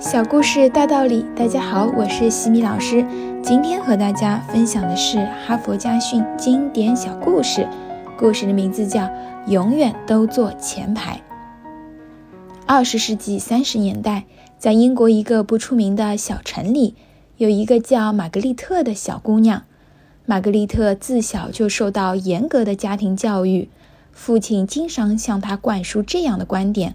小故事大道理，大家好，我是西米老师。今天和大家分享的是哈佛家训经典小故事，故事的名字叫《永远都坐前排》。二十世纪三十年代，在英国一个不出名的小城里，有一个叫玛格丽特的小姑娘。玛格丽特自小就受到严格的家庭教育，父亲经常向她灌输这样的观点。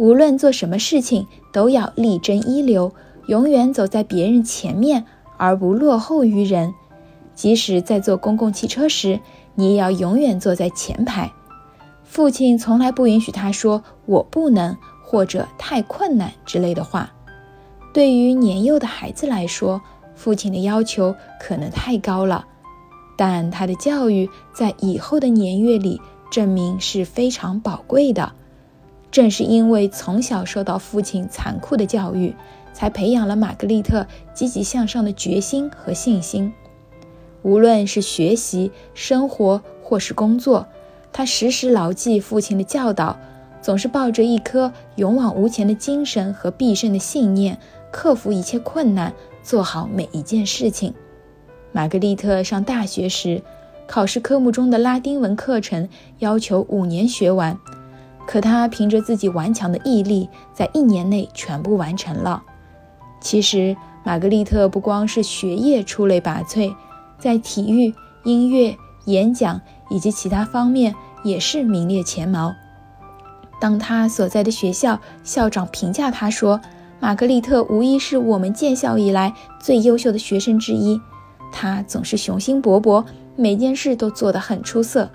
无论做什么事情，都要力争一流，永远走在别人前面，而不落后于人。即使在坐公共汽车时，你也要永远坐在前排。父亲从来不允许他说“我不能”或者“太困难”之类的话。对于年幼的孩子来说，父亲的要求可能太高了，但他的教育在以后的年月里证明是非常宝贵的。正是因为从小受到父亲残酷的教育，才培养了玛格丽特积极向上的决心和信心。无论是学习、生活或是工作，她时时牢记父亲的教导，总是抱着一颗勇往无前的精神和必胜的信念，克服一切困难，做好每一件事情。玛格丽特上大学时，考试科目中的拉丁文课程要求五年学完。可他凭着自己顽强的毅力，在一年内全部完成了。其实，玛格丽特不光是学业出类拔萃，在体育、音乐、演讲以及其他方面也是名列前茅。当他所在的学校校长评价他说：“玛格丽特无疑是我们建校以来最优秀的学生之一。”他总是雄心勃勃，每件事都做得很出色。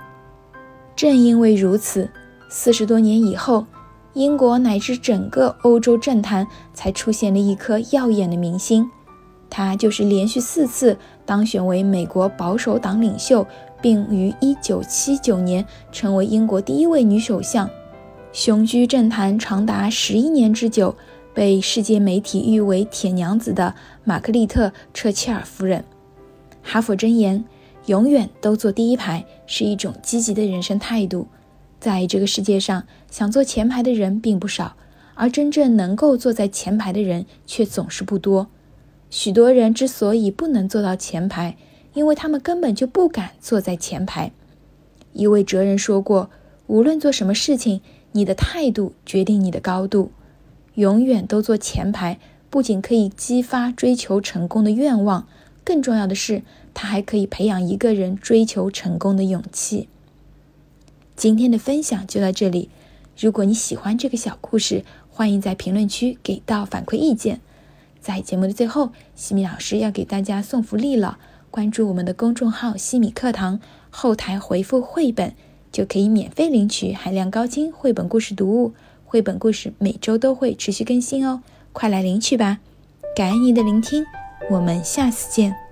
正因为如此。四十多年以后，英国乃至整个欧洲政坛才出现了一颗耀眼的明星，她就是连续四次当选为美国保守党领袖，并于1979年成为英国第一位女首相，雄居政坛长达十一年之久，被世界媒体誉为“铁娘子”的玛格丽特·彻切尔夫人。哈佛箴言：永远都坐第一排，是一种积极的人生态度。在这个世界上，想坐前排的人并不少，而真正能够坐在前排的人却总是不多。许多人之所以不能坐到前排，因为他们根本就不敢坐在前排。一位哲人说过：“无论做什么事情，你的态度决定你的高度。”永远都坐前排，不仅可以激发追求成功的愿望，更重要的是，它还可以培养一个人追求成功的勇气。今天的分享就到这里。如果你喜欢这个小故事，欢迎在评论区给到反馈意见。在节目的最后，西米老师要给大家送福利了。关注我们的公众号“西米课堂”，后台回复“绘本”，就可以免费领取海量高清绘本故事读物。绘本故事每周都会持续更新哦，快来领取吧！感恩您的聆听，我们下次见。